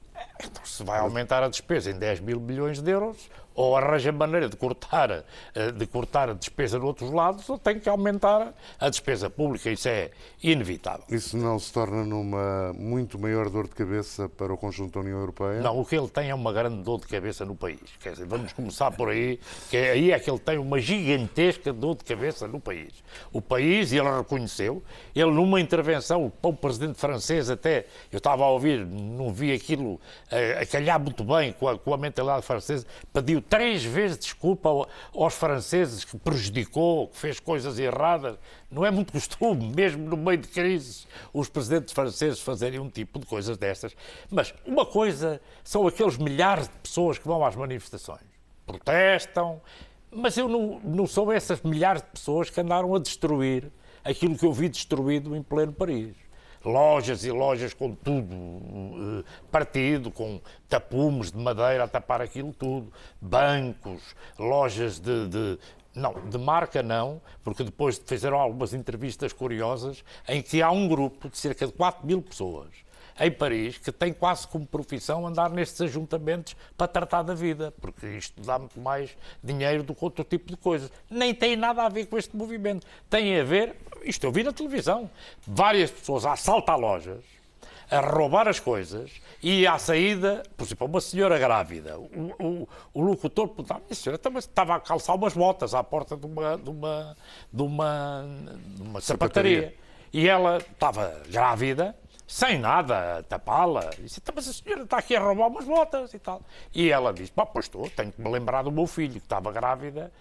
Então, se vai aumentar a despesa em 10 mil milhões de euros, ou arranja maneira de cortar, eh, de cortar a despesa noutros lados, ou tem que aumentar a despesa pública. Isso é inevitável. Isso não se torna numa muito maior dor de cabeça para o conjunto da União Europeia? Não, o que ele tem é uma grande dor de cabeça no país. Quer dizer, vamos começar por aí, que é, aí é que ele tem uma gigantesca dor de cabeça no país. O país, e ele reconheceu, ele numa intervenção para o presidente francês até, eu estava a ouvir, não vi aquilo a, calhar muito bem com a, com a mentalidade francesa, pediu três vezes desculpa aos franceses que prejudicou, que fez coisas erradas. Não é muito costume, mesmo no meio de crises, os presidentes franceses fazerem um tipo de coisas destas. Mas uma coisa são aqueles milhares de pessoas que vão às manifestações, protestam, mas eu não, não sou essas milhares de pessoas que andaram a destruir aquilo que eu vi destruído em pleno Paris lojas e lojas com tudo uh, partido, com tapumes de madeira a tapar aquilo tudo, bancos, lojas de, de não, de marca não, porque depois fizeram algumas entrevistas curiosas em que há um grupo de cerca de 4 mil pessoas em Paris que tem quase como profissão andar nestes ajuntamentos para tratar da vida, porque isto dá muito mais dinheiro do que outro tipo de coisas. Nem tem nada a ver com este movimento. Tem a ver, isto eu vi na televisão, várias pessoas a assaltar lojas, a roubar as coisas e à saída, por exemplo, uma senhora grávida, o, o, o locutor perguntava, a senhora estava a calçar umas botas à porta de uma, de uma, de uma, de uma sapataria. E ela estava grávida sem nada, tapá-la. Disse, então, mas a senhora está aqui a roubar umas botas e tal. E ela disse, pá, pois estou, tenho que me lembrar do meu filho, que estava grávida.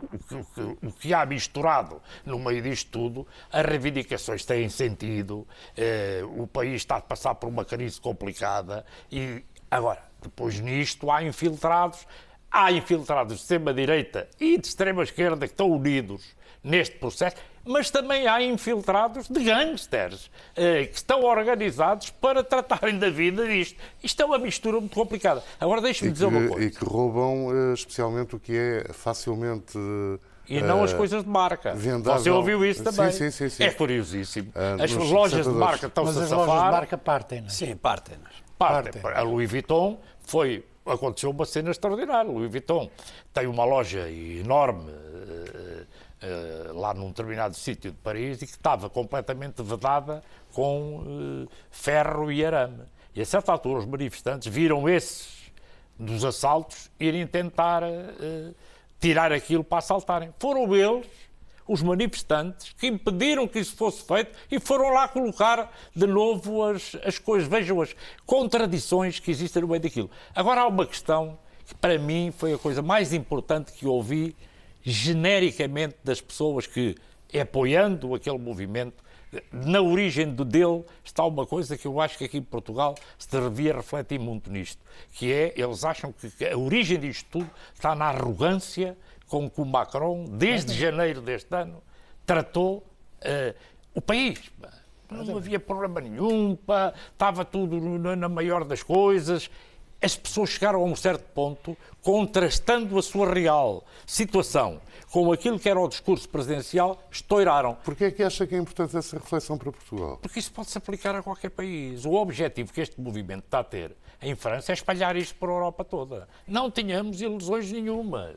O que, o que há misturado no meio disto tudo, as reivindicações têm sentido, eh, o país está a passar por uma crise complicada e, agora, depois nisto há infiltrados, há infiltrados de extrema-direita e de extrema-esquerda que estão unidos neste processo mas também há infiltrados de gangsters eh, que estão organizados para tratarem da vida disto. Isto é uma mistura muito complicada. Agora deixe-me dizer uma coisa. E que roubam eh, especialmente o que é facilmente. E não uh, as coisas de marca. Vendável. Você ouviu isso também? Sim, sim, sim. É curiosíssimo. Uh, as lojas de marca estão-se a safar. Mas as lojas de marca partem, não é? Sim, partem. Partem. partem. A Louis Vuitton foi... Aconteceu uma cena extraordinária. Louis Vuitton tem uma loja enorme eh, lá num determinado sítio de Paris e que estava completamente vedada com uh, ferro e arame. E a certa altura os manifestantes viram esses dos assaltos irem tentar uh, tirar aquilo para assaltarem. Foram eles, os manifestantes, que impediram que isso fosse feito e foram lá colocar de novo as, as coisas. Vejam as contradições que existem no meio daquilo. Agora há uma questão que para mim foi a coisa mais importante que ouvi genericamente das pessoas que, apoiando aquele movimento, na origem do dele está uma coisa que eu acho que aqui em Portugal se devia refletir muito nisto, que é, eles acham que a origem disto tudo está na arrogância com que o Macron, desde janeiro deste ano, tratou uh, o país. Não havia problema nenhum, pá, estava tudo na maior das coisas. As pessoas chegaram a um certo ponto, contrastando a sua real situação com aquilo que era o discurso presidencial, estouraram. Porquê é que acha que é importante essa reflexão para Portugal? Porque isso pode se aplicar a qualquer país. O objetivo que este movimento está a ter em França é espalhar isto para a Europa toda. Não tenhamos ilusões nenhumas.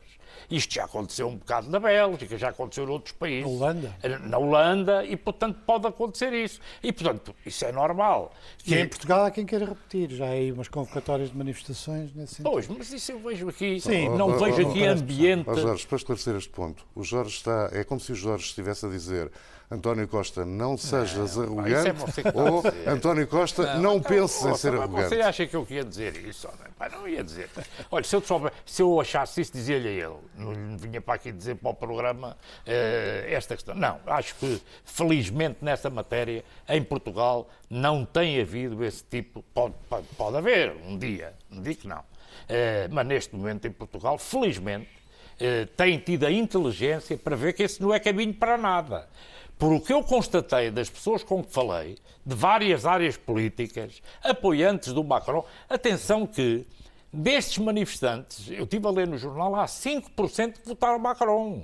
Isto já aconteceu um bocado na Bélgica, já aconteceu em outros países. Na Holanda. Na Holanda, e portanto pode acontecer isso. E portanto, isso é normal. E em Portugal há quem queira repetir, já há aí umas convocatórias de manifestações nesse sentido. Pois, mas isso eu vejo aqui. Sim. Não Oh, oh, vejo oh, aqui oh, ambiente. Ó Jorge, para esclarecer este ponto, o Jorge está. É como se o Jorge estivesse a dizer António Costa, não sejas arrogante, isso é você que está a ou. António Costa, não, penses em ser arrogante. Você acha que eu ia dizer isso? Não, Pá, não ia dizer. Olha, se eu, souber, se eu achasse isso, dizia-lhe a ele. Não vinha para aqui dizer para o programa eh, esta questão. Não, acho que, felizmente, nessa matéria, em Portugal, não tem havido esse tipo. Pode, pode, pode haver um dia, não digo que não. Eh, mas neste momento, em Portugal, felizmente, eh, tem tido a inteligência para ver que esse não é caminho para nada. Por o que eu constatei das pessoas com que falei, de várias áreas políticas, apoiantes do Macron, atenção que destes manifestantes, eu estive a ler no jornal, há 5% que votaram Macron.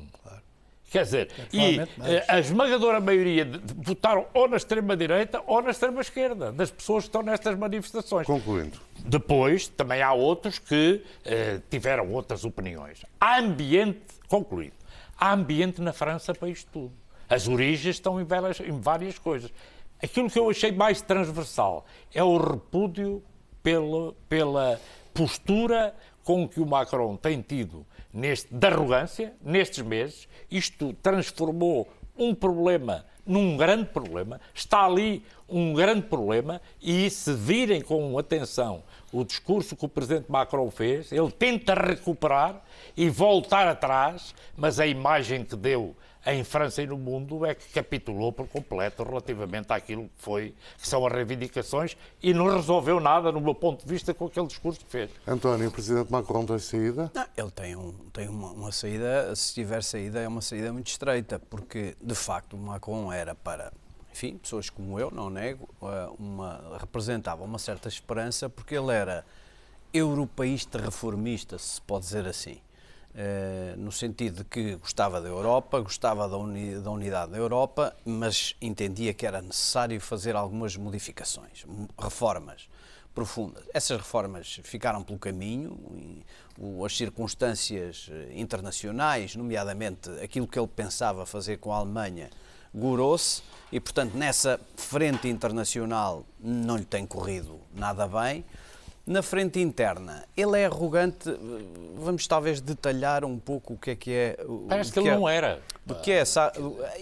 Quer dizer, e provavelmente mais. eh, a esmagadora maioria de- de- votaram ou na extrema-direita ou na extrema-esquerda, das pessoas que estão nestas manifestações. Concluindo, Depois, também há outros que eh, tiveram outras opiniões. Há ambiente, concluído, há ambiente na França para isto tudo. As origens estão em várias, em várias coisas. Aquilo que eu achei mais transversal é o repúdio pela, pela postura com que o Macron tem tido neste, de arrogância nestes meses. Isto transformou um problema num grande problema, está ali um grande problema e se virem com atenção o discurso que o presidente Macron fez, ele tenta recuperar e voltar atrás, mas a imagem que deu em França e no mundo é que capitulou por completo relativamente àquilo que foi, que são as reivindicações e não resolveu nada, no meu ponto de vista, com aquele discurso que fez. António, o Presidente Macron tem saída? Não, ele tem, um, tem uma, uma saída, se tiver saída, é uma saída muito estreita, porque de facto Macron era para, enfim, pessoas como eu, não nego, eh, uma, representava uma certa esperança, porque ele era europeísta reformista, se pode dizer assim. Eh, no sentido de que gostava da Europa, gostava da, uni- da unidade da Europa, mas entendia que era necessário fazer algumas modificações, reformas profundas. Essas reformas ficaram pelo caminho, as circunstâncias eh, internacionais, nomeadamente aquilo que ele pensava fazer com a Alemanha, gorou-se e, portanto, nessa frente internacional não lhe tem corrido nada bem. Na frente interna, ele é arrogante. Vamos talvez detalhar um pouco o que é que é. o- Parece que ele é- não era. do que é essa,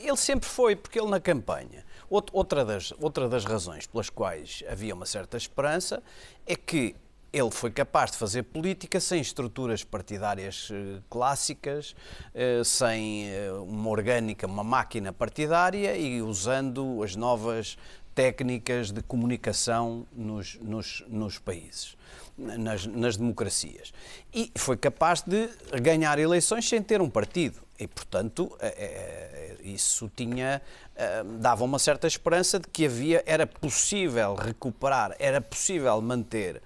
ele sempre foi, porque ele na campanha. Out- Outra das, outra das razões pelas quais havia uma certa esperança é que ele foi capaz de fazer política sem estruturas partidárias eh, clássicas, eh, sem eh, uma orgânica, uma máquina partidária e usando as novas técnicas de comunicação nos, nos, nos países, nas, nas democracias. E foi capaz de ganhar eleições sem ter um partido. E, portanto, eh, eh, isso tinha, eh, dava uma certa esperança de que havia, era possível recuperar, era possível manter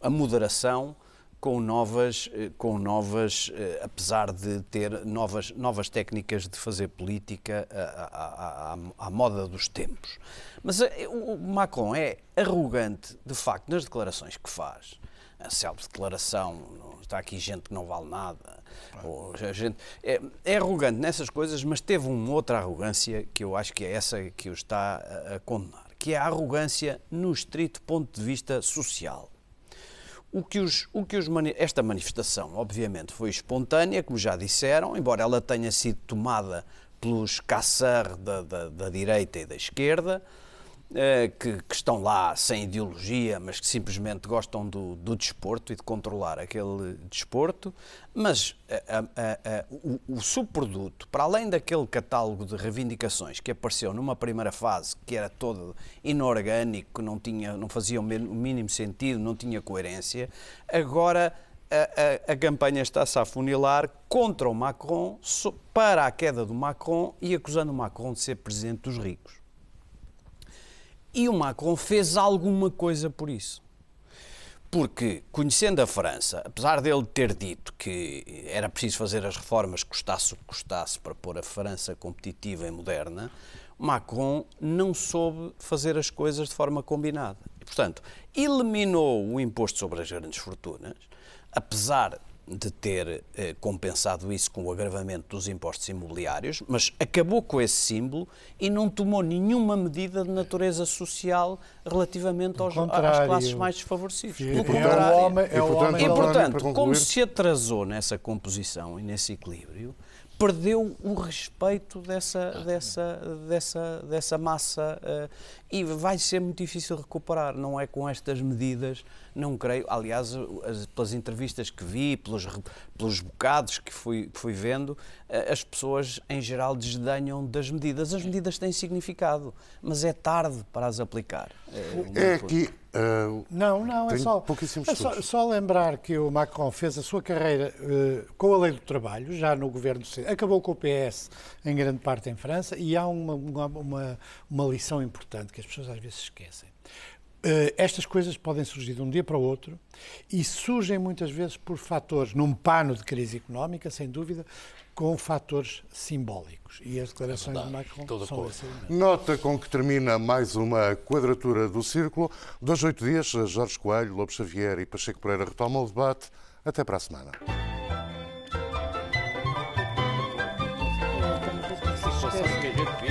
a moderação com novas, eh, com novas eh, apesar de ter novas, novas técnicas de fazer política à, à- à- à moda dos tempos. Mas eh, o Macron é arrogante, de facto, nas declarações que faz. A célebre declaração, não- está aqui gente que não vale nada. ou gente, é, é arrogante nessas coisas, mas teve uma outra arrogância que eu acho que é essa que o está a, a condenar, que é a arrogância no estrito ponto de vista social. O que os, o que os esta manifestação, obviamente, foi espontânea, como já disseram, embora ela tenha sido tomada pelos caçar da, da, da direita e da esquerda, que, que estão lá sem ideologia, mas que simplesmente gostam do, do desporto e de controlar aquele desporto. Mas eh, a- a- a- o, o subproduto, para além daquele catálogo de reivindicações que apareceu numa primeira fase, que era todo inorgânico, não, tinha, não fazia o mínimo sentido, não tinha coerência, agora a, a- a campanha está-se a afunilar contra o Macron, para a queda do Macron e acusando o Macron de ser presidente dos ricos. E o Macron fez alguma coisa por isso. Porque, conhecendo a França, apesar dele ter dito que era preciso fazer as reformas custasse o que custasse para pôr a França competitiva e moderna, Macron não soube fazer as coisas de forma combinada. E, portanto, eliminou o imposto sobre as grandes fortunas, apesar de ter eh, compensado isso com o agravamento dos impostos imobiliários, mas acabou com esse símbolo e não tomou nenhuma medida de natureza social relativamente aos, às classes mais desfavorecidas. Pelo contrário. É o homem, é o homem e, portanto, como se atrasou nessa composição e nesse equilíbrio, perdeu o respeito dessa, dessa, dessa, dessa massa uh, e vai ser muito difícil recuperar. Não é com estas medidas, não creio. Aliás, as, pelas entrevistas que vi, pelos, pelos bocados que fui, fui vendo, uh, as pessoas em geral desdenham das medidas. As medidas têm significado, mas é tarde para as aplicar. É, é aqui Uh, não, não, é só, é só, só, lembrar que o Macron fez a sua carreira uh, com a lei do trabalho, já no governo acabou com o PS em grande parte em França, e há uma, uma, uma lição importante que as pessoas às vezes esquecem. Uh, estas coisas podem surgir de um dia para o outro e surgem muitas vezes por fatores, num pano de crise económica, sem dúvida, com fatores simbólicos. E as declarações é de Macron são esse Nota com que termina mais uma quadratura do círculo. Dois, oito dias, Jorge Coelho, Lobo Xavier e Pacheco Pereira retomam o debate. Até para a semana.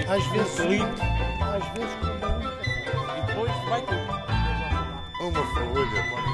Às vezes Burger.